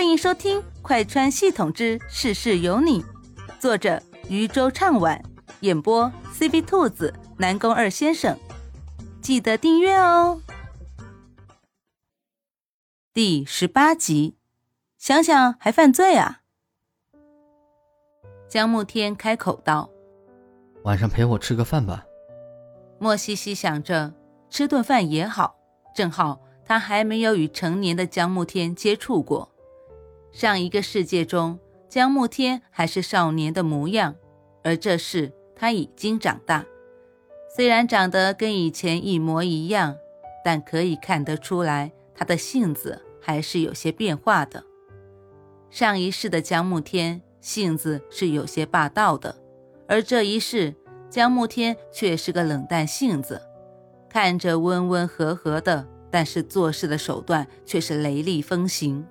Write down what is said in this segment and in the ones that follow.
欢迎收听《快穿系统之事事有你》，作者渔舟唱晚，演播 C B 兔子、南宫二先生。记得订阅哦。第十八集，想想还犯罪啊！江慕天开口道：“晚上陪我吃个饭吧。”莫西西想着吃顿饭也好，正好他还没有与成年的江慕天接触过。上一个世界中，江慕天还是少年的模样，而这世他已经长大。虽然长得跟以前一模一样，但可以看得出来，他的性子还是有些变化的。上一世的江慕天性子是有些霸道的，而这一世江慕天却是个冷淡性子，看着温温和和的，但是做事的手段却是雷厉风行。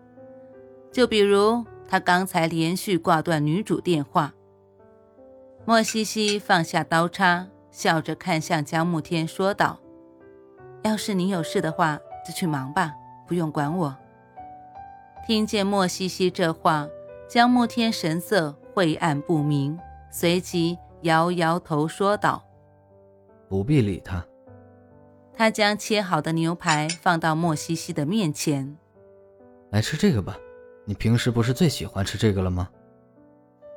就比如他刚才连续挂断女主电话，莫西西放下刀叉，笑着看向江慕天，说道：“要是你有事的话，就去忙吧，不用管我。”听见莫西西这话，江慕天神色晦暗不明，随即摇摇头说道：“不必理他。”他将切好的牛排放到莫西西的面前，来吃这个吧。你平时不是最喜欢吃这个了吗？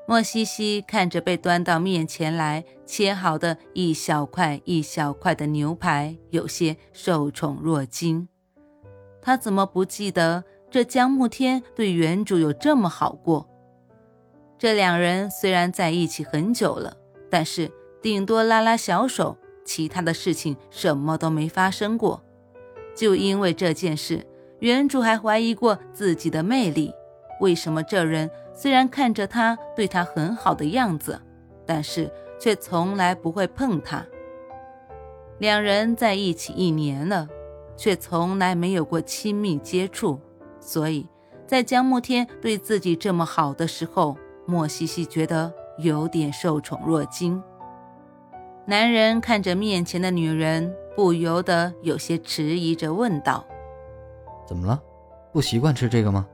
莫西西看着被端到面前来切好的一小块一小块的牛排，有些受宠若惊。他怎么不记得这江慕天对原主有这么好过？这两人虽然在一起很久了，但是顶多拉拉小手，其他的事情什么都没发生过。就因为这件事，原主还怀疑过自己的魅力。为什么这人虽然看着他对他很好的样子，但是却从来不会碰他？两人在一起一年了，却从来没有过亲密接触，所以在江慕天对自己这么好的时候，莫西西觉得有点受宠若惊。男人看着面前的女人，不由得有些迟疑着问道：“怎么了？不习惯吃这个吗？”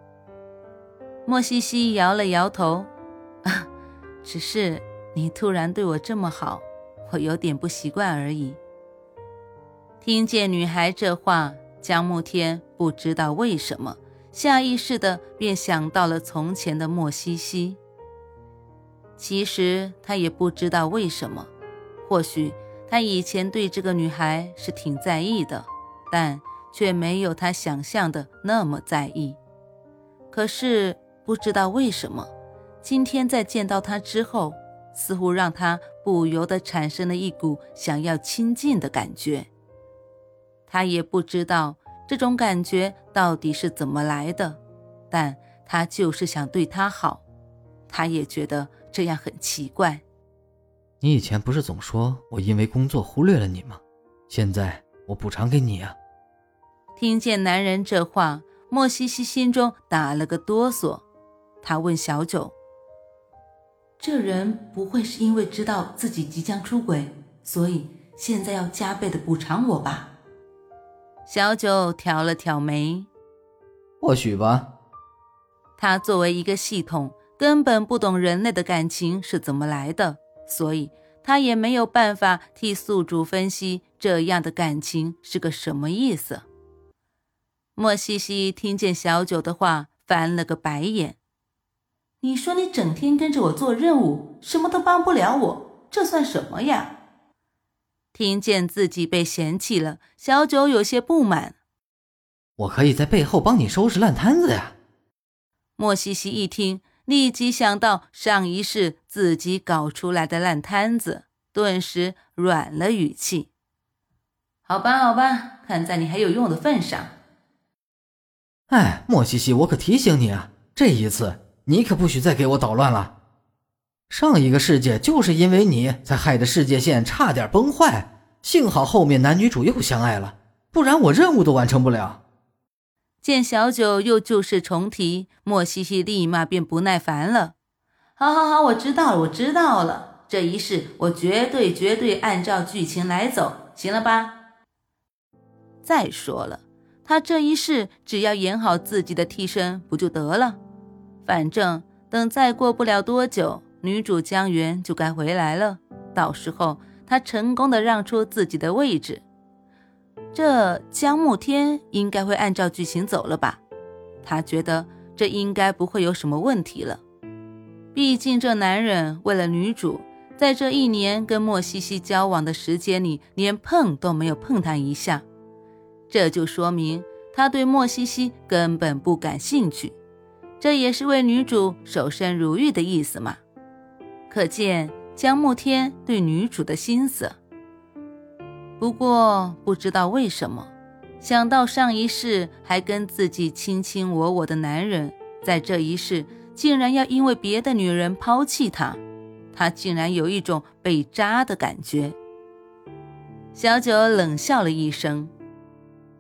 莫西西摇了摇头，啊，只是你突然对我这么好，我有点不习惯而已。听见女孩这话，江慕天不知道为什么，下意识的便想到了从前的莫西西。其实他也不知道为什么，或许他以前对这个女孩是挺在意的，但却没有他想象的那么在意。可是。不知道为什么，今天在见到他之后，似乎让他不由得产生了一股想要亲近的感觉。他也不知道这种感觉到底是怎么来的，但他就是想对他好。他也觉得这样很奇怪。你以前不是总说我因为工作忽略了你吗？现在我补偿给你啊！听见男人这话，莫西西心中打了个哆嗦。他问小九：“这人不会是因为知道自己即将出轨，所以现在要加倍的补偿我吧？”小九挑了挑眉：“或许吧。”他作为一个系统，根本不懂人类的感情是怎么来的，所以他也没有办法替宿主分析这样的感情是个什么意思。莫西西听见小九的话，翻了个白眼。你说你整天跟着我做任务，什么都帮不了我，这算什么呀？听见自己被嫌弃了，小九有些不满。我可以在背后帮你收拾烂摊子呀。莫西西一听，立即想到上一世自己搞出来的烂摊子，顿时软了语气。好吧，好吧，看在你还有用的份上。哎，莫西西，我可提醒你啊，这一次。你可不许再给我捣乱了！上一个世界就是因为你才害得世界线差点崩坏，幸好后面男女主又相爱了，不然我任务都完成不了。见小九又旧事重提，莫西西立马便不耐烦了。好好好，我知道了，我知道了，这一世我绝对绝对按照剧情来走，行了吧？再说了，他这一世只要演好自己的替身不就得了？反正等再过不了多久，女主江源就该回来了。到时候他成功的让出自己的位置，这江慕天应该会按照剧情走了吧？他觉得这应该不会有什么问题了。毕竟这男人为了女主，在这一年跟莫西西交往的时间里，连碰都没有碰她一下，这就说明他对莫西西根本不感兴趣。这也是为女主守身如玉的意思嘛？可见江慕天对女主的心思。不过不知道为什么，想到上一世还跟自己卿卿我我的男人，在这一世竟然要因为别的女人抛弃他，他竟然有一种被渣的感觉。小九冷笑了一声：“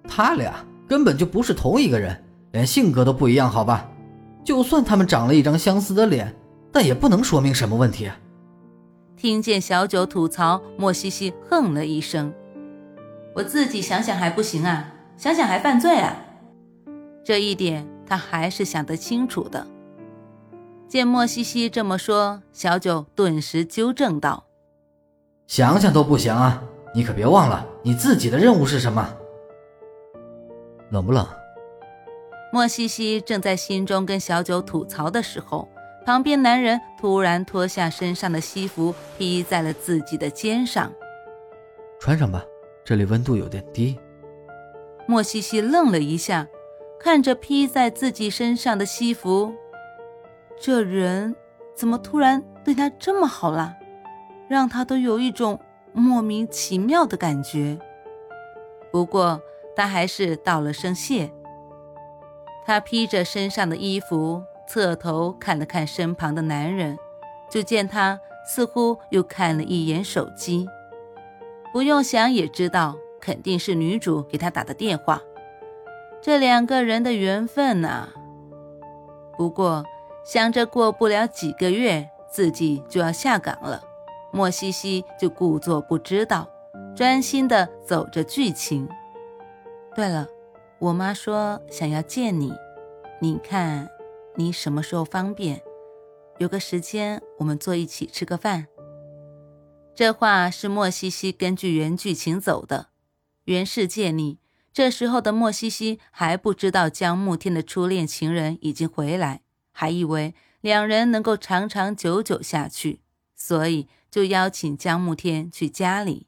他俩根本就不是同一个人，连性格都不一样，好吧？”就算他们长了一张相似的脸，但也不能说明什么问题。听见小九吐槽，莫西西哼了一声：“我自己想想还不行啊，想想还犯罪啊。”这一点他还是想得清楚的。见莫西西这么说，小九顿时纠正道：“想想都不行啊，你可别忘了你自己的任务是什么。冷不冷？”莫西西正在心中跟小九吐槽的时候，旁边男人突然脱下身上的西服披在了自己的肩上。穿上吧，这里温度有点低。莫西西愣了一下，看着披在自己身上的西服，这人怎么突然对他这么好了，让他都有一种莫名其妙的感觉。不过他还是道了声谢。他披着身上的衣服，侧头看了看身旁的男人，就见他似乎又看了一眼手机，不用想也知道肯定是女主给他打的电话。这两个人的缘分呐。不过想着过不了几个月自己就要下岗了，莫西西就故作不知道，专心的走着剧情。对了。我妈说想要见你，你看你什么时候方便？有个时间我们坐一起吃个饭。这话是莫西西根据原剧情走的。原世界里，这时候的莫西西还不知道江慕天的初恋情人已经回来，还以为两人能够长长久久下去，所以就邀请江慕天去家里。